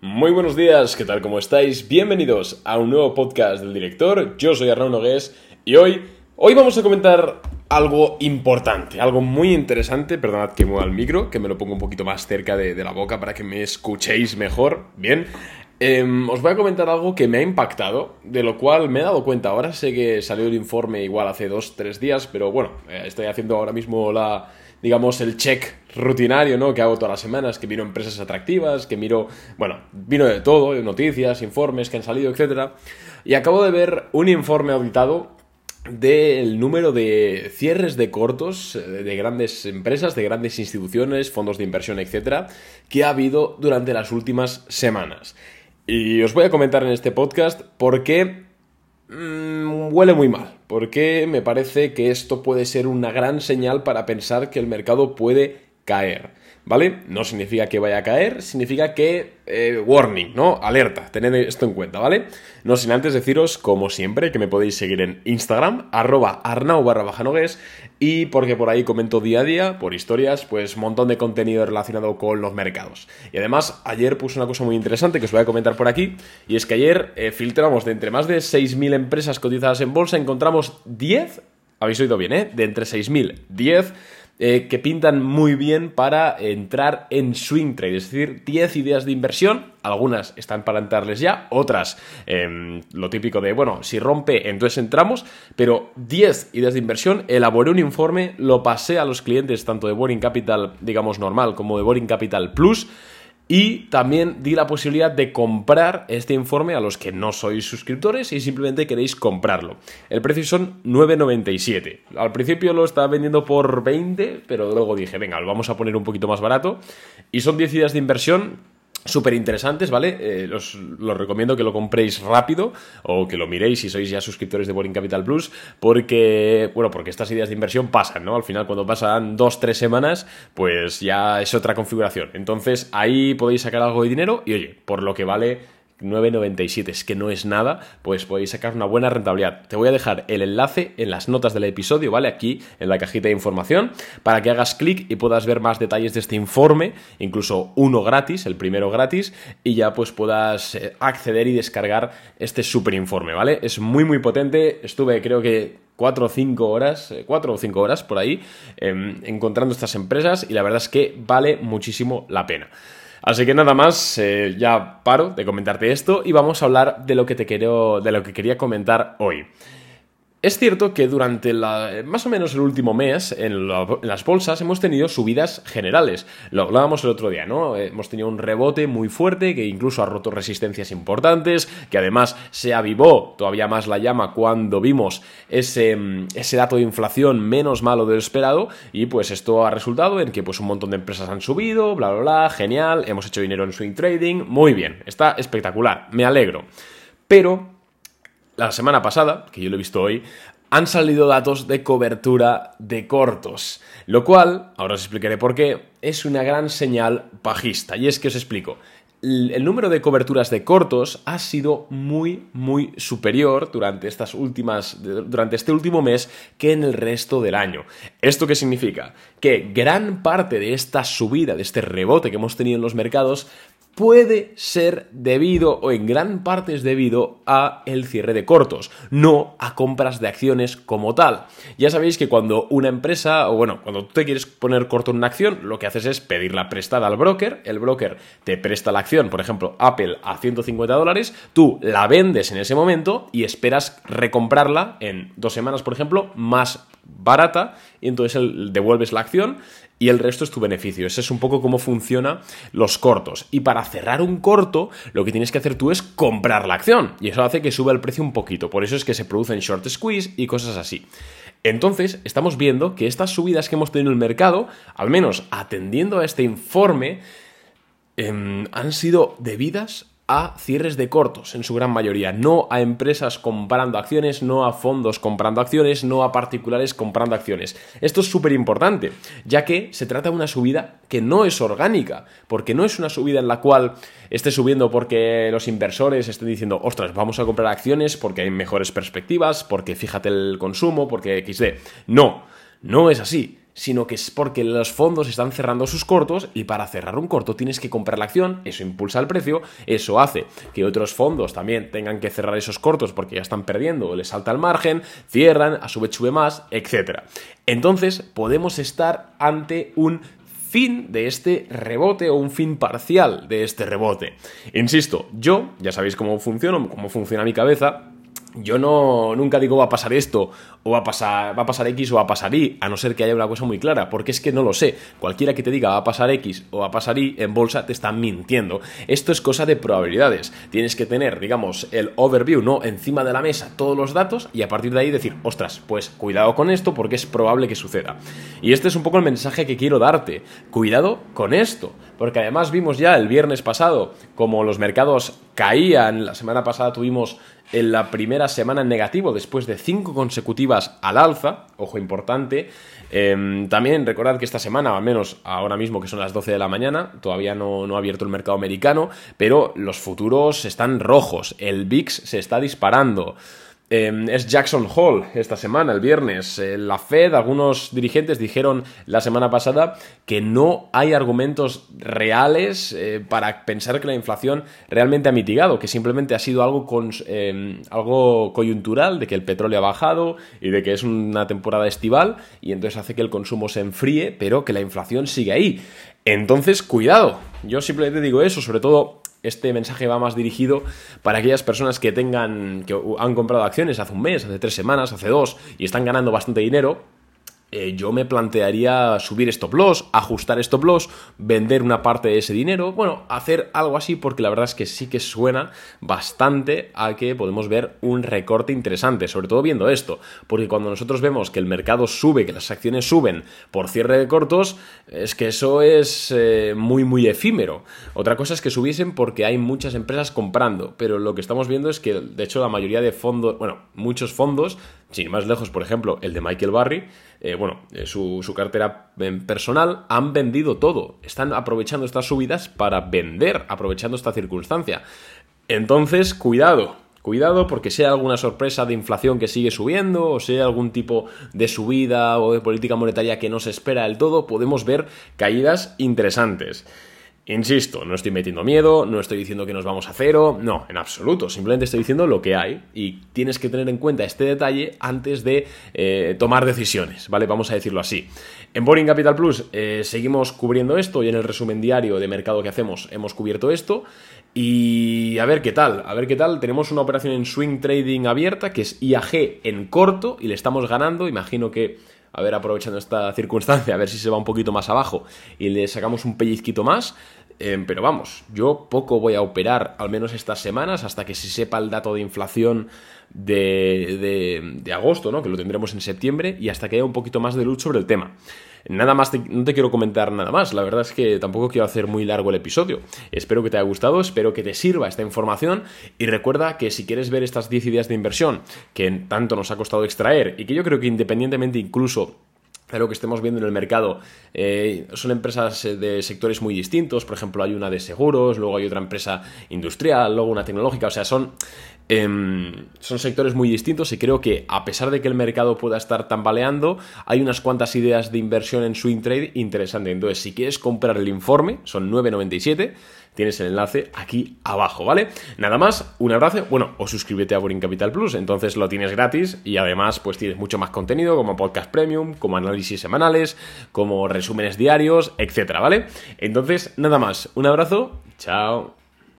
Muy buenos días, ¿qué tal? ¿Cómo estáis? Bienvenidos a un nuevo podcast del director. Yo soy Arnaud Nogués y hoy, hoy vamos a comentar algo importante, algo muy interesante. Perdonad que mueva el micro, que me lo pongo un poquito más cerca de, la boca para que me escuchéis mejor. Bien. Em, os voy a comentar algo que me ha impactado, de lo cual me he dado cuenta. Ahora sé que salió el informe igual hace dos, tres días, pero bueno, eh, estoy haciendo ahora mismo la, digamos, el check rutinario, ¿no? Que hago todas las semanas, que miro empresas atractivas, que miro, bueno, vino de todo, noticias, informes que han salido, etc. Y acabo de ver un informe auditado del número de cierres de cortos eh, de grandes empresas, de grandes instituciones, fondos de inversión, etc., que ha habido durante las últimas semanas. Y os voy a comentar en este podcast por qué mmm, huele muy mal, porque me parece que esto puede ser una gran señal para pensar que el mercado puede caer. ¿vale? No significa que vaya a caer, significa que, eh, warning, ¿no? Alerta, tened esto en cuenta, ¿vale? No sin antes deciros, como siempre, que me podéis seguir en Instagram, arroba arnau barra bajanogues, y porque por ahí comento día a día, por historias, pues montón de contenido relacionado con los mercados. Y además, ayer puse una cosa muy interesante que os voy a comentar por aquí, y es que ayer eh, filtramos de entre más de 6.000 empresas cotizadas en bolsa, encontramos 10, habéis oído bien, ¿eh? De entre 6.000, 10 eh, que pintan muy bien para entrar en swing trade, es decir, 10 ideas de inversión, algunas están para entrarles ya, otras em, lo típico de, bueno, si rompe, entonces entramos, pero 10 ideas de inversión, elaboré un informe, lo pasé a los clientes tanto de Boring Capital, digamos, normal, como de Boring Capital Plus, y también di la posibilidad de comprar este informe a los que no sois suscriptores y simplemente queréis comprarlo. El precio son 9,97. Al principio lo estaba vendiendo por 20, pero luego dije, venga, lo vamos a poner un poquito más barato. Y son 10 ideas de inversión súper interesantes, ¿vale? Eh, os, recomiendo que lo compréis rápido o que lo miréis si sois ya suscriptores de Boring Capital Plus, porque, bueno, porque estas ideas de inversión pasan, ¿no? Al final, cuando pasan dos, tres semanas, pues ya es otra configuración. Entonces, ahí podéis sacar algo de dinero y, oye, por lo que vale 9,97, es que no es nada, pues podéis sacar una buena rentabilidad. Te voy a dejar el enlace en las notas del episodio, ¿vale? Aquí en la cajita de información, para que hagas clic y puedas ver más detalles de este informe, incluso uno gratis, el primero gratis, y ya pues puedas eh, acceder y descargar este super informe, ¿vale? Es muy muy potente, estuve creo que 4 o 5 horas, 4 eh, o 5 horas por ahí, em, encontrando estas empresas y la verdad es que vale muchísimo la pena. Así que nada más, eh, ya paro de comentarte esto y vamos a hablar de lo que te quiero, de lo que quería comentar hoy. Es cierto que durante la, más o menos el último mes en, las bolsas hemos tenido subidas generales. Lo hablábamos el otro día, ¿no? Hemos tenido un rebote muy fuerte que incluso ha roto resistencias importantes, que además se avivó todavía más la llama cuando vimos ese, ese dato de inflación menos malo de lo esperado y pues esto ha resultado en que pues un montón de empresas han subido, bla, bla, bla, genial, hemos hecho dinero en swing trading, muy bien, está espectacular, me alegro. Pero la semana pasada, que yo lo he visto hoy, han salido datos de cobertura de cortos, lo cual, ahora os explicaré por qué, es una gran señal bajista. Y es que os explico. El número de coberturas de cortos ha sido muy, muy superior durante estas últimas, durante este último mes que en el resto del año. ¿Esto qué significa? Que gran parte de esta subida, de este rebote que hemos tenido en los mercados, puede ser debido o en gran parte es debido a el cierre de cortos, no a compras de acciones como tal. Ya sabéis que cuando una empresa o bueno, cuando tú te quieres poner corto en una acción, lo que haces es pedirla prestada al broker, el broker te presta la acción, por ejemplo, Apple a 150 dólares, tú la vendes en ese momento y esperas recomprarla en dos semanas, por ejemplo, más barata y entonces devuelves la acción y el resto es tu beneficio. Ese es un poco cómo funcionan los cortos. Y para cerrar un corto, lo que tienes que hacer tú es comprar la acción. Y eso hace que suba el precio un poquito. Por eso es que se producen short squeeze y cosas así. Entonces, estamos viendo que estas subidas que hemos tenido en el mercado, al menos atendiendo a este informe, em, han sido debidas a cierres de cortos en su gran mayoría, no a empresas comprando acciones, no a fondos comprando acciones, no a particulares comprando acciones. Esto es súper importante, ya que se trata de una subida que no es orgánica, porque no es una subida en la cual esté subiendo porque los inversores estén diciendo, ostras, vamos a comprar acciones porque hay mejores perspectivas, porque fíjate el consumo, porque XD. No, no es así sino que es porque los fondos están cerrando sus cortos y para cerrar un corto tienes que comprar la acción, eso impulsa el precio, eso hace que otros fondos también tengan que cerrar esos cortos porque ya están perdiendo o les salta el margen, cierran, a su vez sube más, etc. Entonces podemos estar ante un fin de este rebote o un fin parcial de este rebote. Insisto, yo, ya sabéis cómo funciona, cómo funciona mi cabeza, yo no nunca digo va a pasar esto o va a pasar va a pasar X o va a pasar Y, a no ser que haya una cosa muy clara, porque es que no lo sé. Cualquiera que te diga va a pasar X o va a pasar Y en bolsa te está mintiendo. Esto es cosa de probabilidades. Tienes que tener, digamos, el overview, ¿no? Encima de la mesa todos los datos y a partir de ahí decir, "Ostras, pues cuidado con esto porque es probable que suceda." Y este es un poco el mensaje que quiero darte. Cuidado con esto, porque además vimos ya el viernes pasado como los mercados caían, la semana pasada tuvimos en la primera semana en negativo después de cinco consecutivas al alza, ojo importante. Em, también recordad que esta semana, al menos ahora mismo que son las 12 de la mañana, todavía no, no ha abierto el mercado americano, pero los futuros están rojos, el VIX se está disparando. Em, es Jackson Hall esta semana, el viernes. Eh, la Fed, algunos dirigentes dijeron la semana pasada que no hay argumentos reales eh, para pensar que la inflación realmente ha mitigado, que simplemente ha sido algo, con, em, algo coyuntural, de que el petróleo ha bajado y de que es una temporada estival y entonces hace que el consumo se enfríe, pero que la inflación sigue ahí. Entonces, cuidado. Yo simplemente digo eso, sobre todo este mensaje va más dirigido para aquellas personas que tengan, que han comprado acciones hace un mes, hace tres semanas, hace dos y están ganando bastante dinero eh, yo me plantearía subir stop loss, ajustar stop loss, vender una parte de ese dinero, bueno, hacer algo así porque la verdad es que sí que suena bastante a que podemos ver un recorte interesante, sobre todo viendo esto, porque cuando nosotros vemos que el mercado sube, que las acciones suben por cierre de cortos, es que eso es eh, muy muy efímero. Otra cosa es que subiesen porque hay muchas empresas comprando, pero lo que estamos viendo es que de hecho la mayoría de fondos, bueno, muchos fondos sin más lejos, por ejemplo, el de Michael Barry, eh, bueno, eh, su, su, cartera eh, personal, han vendido todo. Están aprovechando estas subidas para vender, aprovechando esta circunstancia. Entonces, cuidado, cuidado porque sea alguna sorpresa de inflación que sigue subiendo o sea algún tipo de subida o de política monetaria que no se espera del todo, podemos ver caídas interesantes. Insisto, no estoy metiendo miedo, no estoy diciendo que nos vamos a cero, no, en absoluto, simplemente estoy diciendo lo que hay y tienes que tener en cuenta este detalle antes de eh, tomar decisiones, ¿vale? Vamos a decirlo así. En Boring Capital Plus eh, seguimos cubriendo esto y en el resumen diario de mercado que hacemos hemos cubierto esto y a ver qué tal, a ver qué tal, tenemos una operación en swing trading abierta que es IAG en corto y le estamos ganando, imagino que a ver, aprovechando esta circunstancia, a ver si se va un poquito más abajo y le sacamos un pellizquito más. Eh, pero vamos, yo poco voy a operar, al menos estas semanas, hasta que se sepa el dato de inflación de, de, agosto, ¿no? que lo tendremos en septiembre, y hasta que haya un poquito más de luz sobre el tema. Nada más, no te quiero comentar nada más, la verdad es que tampoco quiero hacer muy largo el episodio. Espero que te haya gustado, espero que te sirva esta información y recuerda que si quieres ver estas 10 ideas de inversión que tanto nos ha costado extraer y que yo creo que independientemente incluso de lo que estemos viendo en el mercado. Eh, son empresas eh, de sectores muy distintos, por ejemplo, hay una de seguros, luego hay otra empresa industrial, luego una tecnológica, o sea, son Em, son sectores muy distintos y creo que a pesar de que el mercado pueda estar tambaleando, hay unas cuantas ideas de inversión en swing trade interesantes. Entonces, si quieres comprar el informe, son 9.97, tienes el enlace aquí abajo, ¿vale? Nada más, un abrazo, bueno, o suscríbete a Boring Capital Plus, entonces lo tienes gratis y además pues tienes mucho más contenido como podcast premium, como análisis semanales, como resúmenes diarios, etcétera, ¿vale? Entonces, nada más, un abrazo, chao.